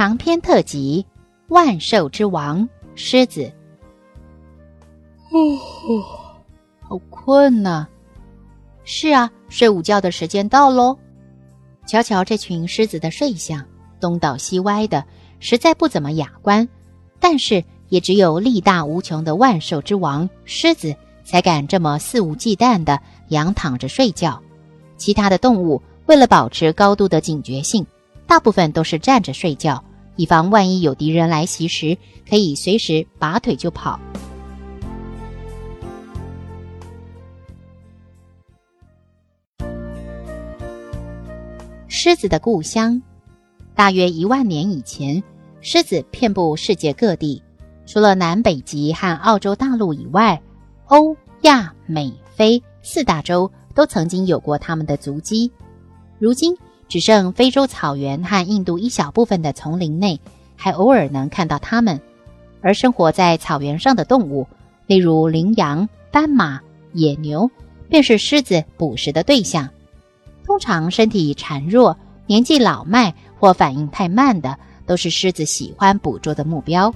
长篇特辑《万兽之王》狮子。呼呼，好困呐！是啊，睡午觉的时间到喽。瞧瞧这群狮子的睡相，东倒西歪的，实在不怎么雅观。但是，也只有力大无穷的万兽之王狮子才敢这么肆无忌惮的仰躺着睡觉。其他的动物为了保持高度的警觉性，大部分都是站着睡觉。以防万一有敌人来袭时，可以随时拔腿就跑。狮子的故乡，大约一万年以前，狮子遍布世界各地，除了南北极和澳洲大陆以外，欧亚美非四大洲都曾经有过它们的足迹。如今。只剩非洲草原和印度一小部分的丛林内，还偶尔能看到它们。而生活在草原上的动物，例如羚羊、斑马、野牛，便是狮子捕食的对象。通常身体孱弱、年纪老迈或反应太慢的，都是狮子喜欢捕捉的目标。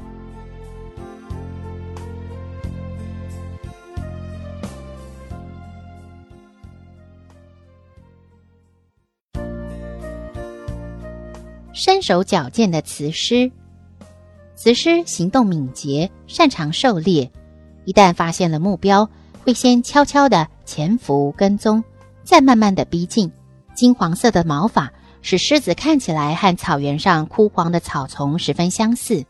身手矫健的雌狮，雌狮行动敏捷，擅长狩猎。一旦发现了目标，会先悄悄地潜伏跟踪，再慢慢地逼近。金黄色的毛发使狮子看起来和草原上枯黄的草丛十分相似。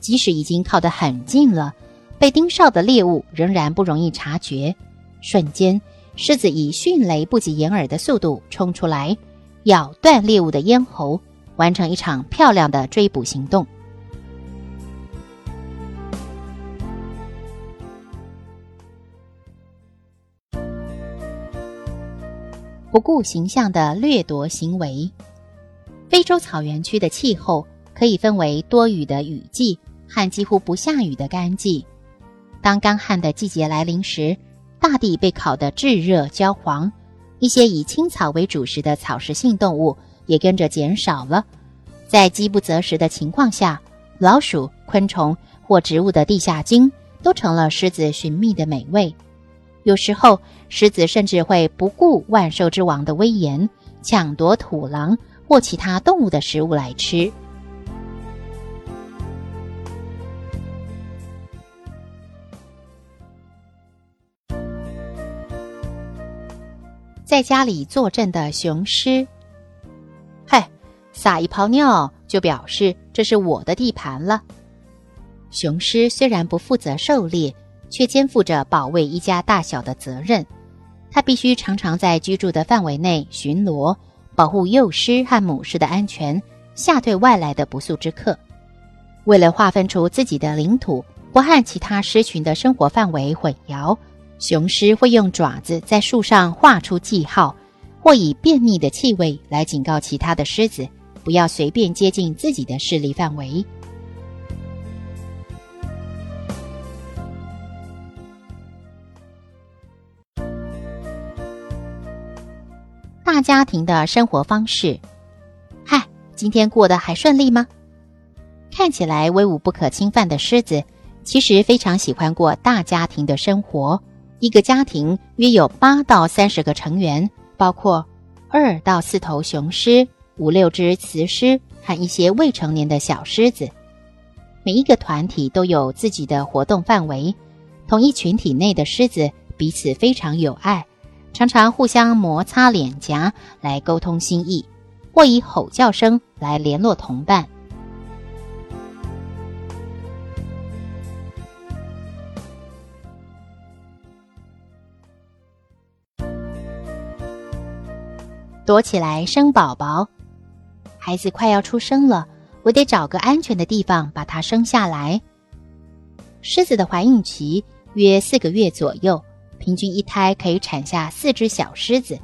即使已经靠得很近了，被盯梢的猎物仍然不容易察觉。瞬间，狮子以迅雷不及掩耳的速度冲出来，咬断猎物的咽喉。完成一场漂亮的追捕行动。不顾形象的掠夺行为。非洲草原区的气候可以分为多雨的雨季和几乎不下雨的干季。当干旱的季节来临时，大地被烤得炙热焦黄，一些以青草为主食的草食性动物。也跟着减少了，在饥不择食的情况下，老鼠、昆虫或植物的地下茎都成了狮子寻觅的美味。有时候，狮子甚至会不顾万兽之王的威严，抢夺土狼或其他动物的食物来吃。在家里坐镇的雄狮。撒一泡尿就表示这是我的地盘了。雄狮虽然不负责狩猎，却肩负着保卫一家大小的责任。它必须常常在居住的范围内巡逻，保护幼狮和母狮的安全，吓退外来的不速之客。为了划分出自己的领土，不和其他狮群的生活范围混淆，雄狮会用爪子在树上画出记号。或以便秘的气味来警告其他的狮子，不要随便接近自己的势力范围。大家庭的生活方式，嗨，今天过得还顺利吗？看起来威武不可侵犯的狮子，其实非常喜欢过大家庭的生活。一个家庭约有八到三十个成员。包括二到四头雄狮、五六只雌狮和一些未成年的小狮子。每一个团体都有自己的活动范围。同一群体内的狮子彼此非常友爱，常常互相摩擦脸颊来沟通心意，或以吼叫声来联络同伴。躲起来生宝宝。孩子快要出生了，我得找个安全的地方把它生下来。狮子的怀孕期约四个月左右，平均一胎可以产下四只小狮子。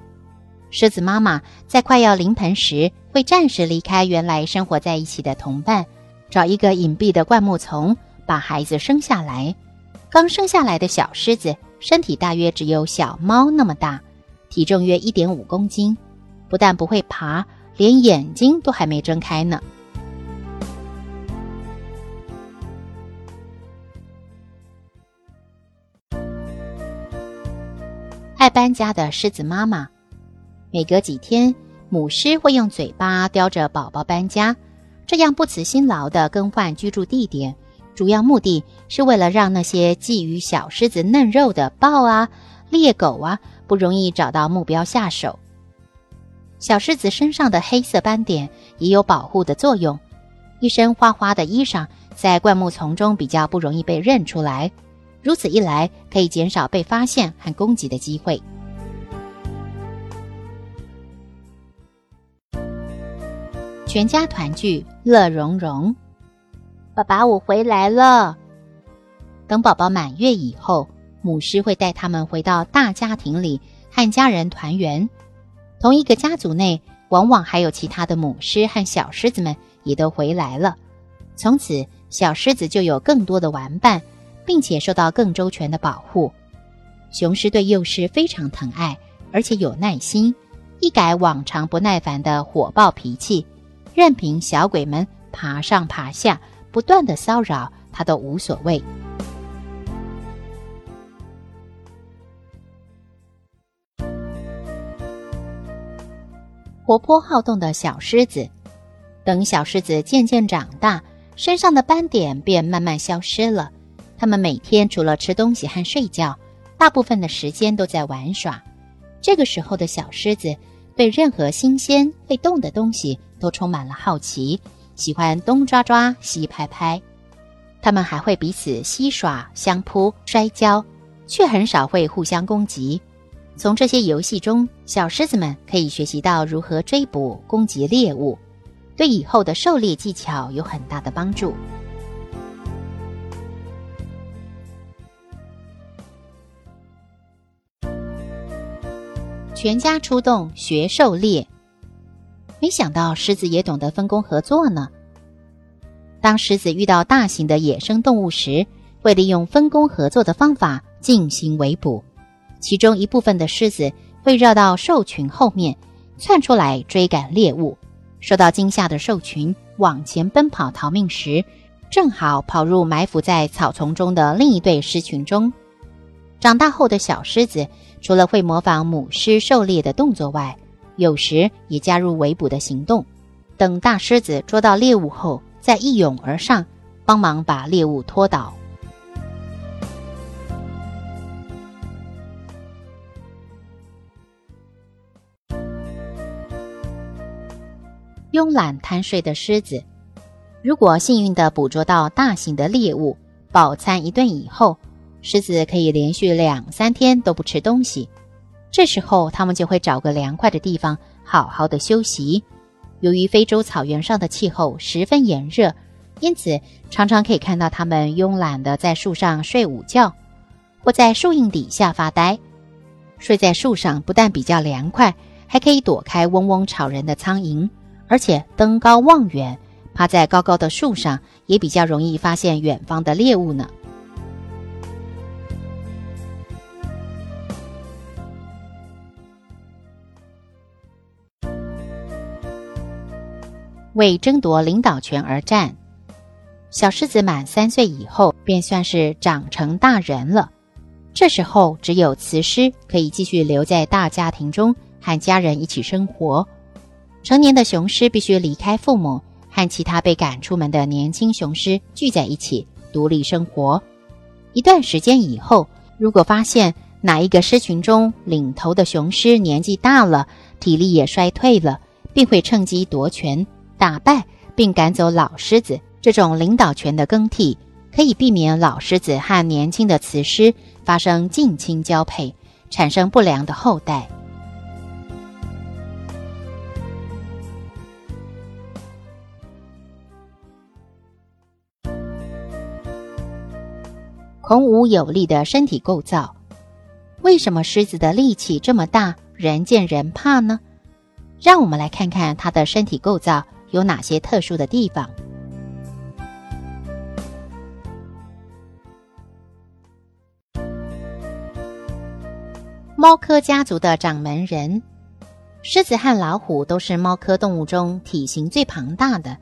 狮子妈妈在快要临盆时，会暂时离开原来生活在一起的同伴，找一个隐蔽的灌木丛把孩子生下来。刚生下来的小狮子身体大约只有小猫那么大，体重约一点五公斤，不但不会爬，连眼睛都还没睁开呢。爱搬家的狮子妈妈，每隔几天，母狮会用嘴巴叼着宝宝搬家，这样不辞辛劳的更换居住地点。主要目的是为了让那些觊觎小狮子嫩肉的豹啊、猎狗啊不容易找到目标下手。小狮子身上的黑色斑点也有保护的作用，一身花花的衣裳在灌木丛中比较不容易被认出来。如此一来，可以减少被发现和攻击的机会。全家团聚，乐融融。爸爸，我回来了。等宝宝满月以后，母狮会带他们回到大家庭里和家人团圆。同一个家族内，往往还有其他的母狮和小狮子们也都回来了。从此，小狮子就有更多的玩伴，并且受到更周全的保护。雄狮对幼狮非常疼爱，而且有耐心，一改往常不耐烦的火爆脾气，任凭小鬼们爬上爬下。不断的骚扰他都无所谓。活泼好动的小狮子，等小狮子渐渐长大，身上的斑点便慢慢消失了。它们每天除了吃东西和睡觉，大部分的时间都在玩耍。这个时候的小狮子对任何新鲜会动的东西都充满了好奇。喜欢东抓抓西拍拍，它们还会彼此嬉耍、相扑、摔跤，却很少会互相攻击。从这些游戏中，小狮子们可以学习到如何追捕、攻击猎物，对以后的狩猎技巧有很大的帮助。全家出动学狩猎。没想到狮子也懂得分工合作呢。当狮子遇到大型的野生动物时，会利用分工合作的方法进行围捕。其中一部分的狮子会绕到兽群后面，窜出来追赶猎物。受到惊吓的兽群往前奔跑逃命时，正好跑入埋伏在草丛中的另一对狮群中。长大后的小狮子，除了会模仿母狮狩猎的动作外，有时也加入围捕的行动，等大狮子捉到猎物后，再一涌而上，帮忙把猎物拖倒。慵懒贪睡的狮子，如果幸运地捕捉到大型的猎物，饱餐一顿以后，狮子可以连续两三天都不吃东西。这时候，它们就会找个凉快的地方好好的休息。由于非洲草原上的气候十分炎热，因此常常可以看到它们慵懒地在树上睡午觉，或在树荫底下发呆。睡在树上不但比较凉快，还可以躲开嗡嗡吵人的苍蝇，而且登高望远，趴在高高的树上也比较容易发现远方的猎物呢。为争夺领导权而战。小狮子满三岁以后，便算是长成大人了。这时候，只有雌狮可以继续留在大家庭中，和家人一起生活。成年的雄狮必须离开父母，和其他被赶出门的年轻雄狮聚在一起，独立生活。一段时间以后，如果发现哪一个狮群中领头的雄狮年纪大了，体力也衰退了，并会趁机夺权。打败并赶走老狮子，这种领导权的更替，可以避免老狮子和年轻的雌狮发生近亲交配，产生不良的后代。孔武有力的身体构造。为什么狮子的力气这么大，人见人怕呢？让我们来看看它的身体构造有哪些特殊的地方。猫科家族的掌门人，狮子和老虎都是猫科动物中体型最庞大的，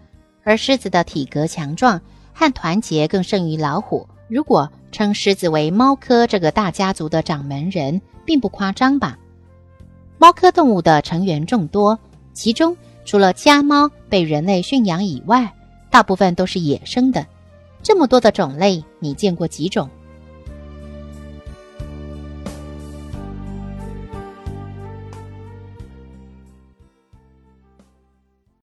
而狮子的体格强壮和团结更胜于老虎。如果称狮子为猫科这个大家族的掌门人，并不夸张吧？猫科动物的成员众多，其中除了家猫被人类驯养以外，大部分都是野生的。这么多的种类，你见过几种？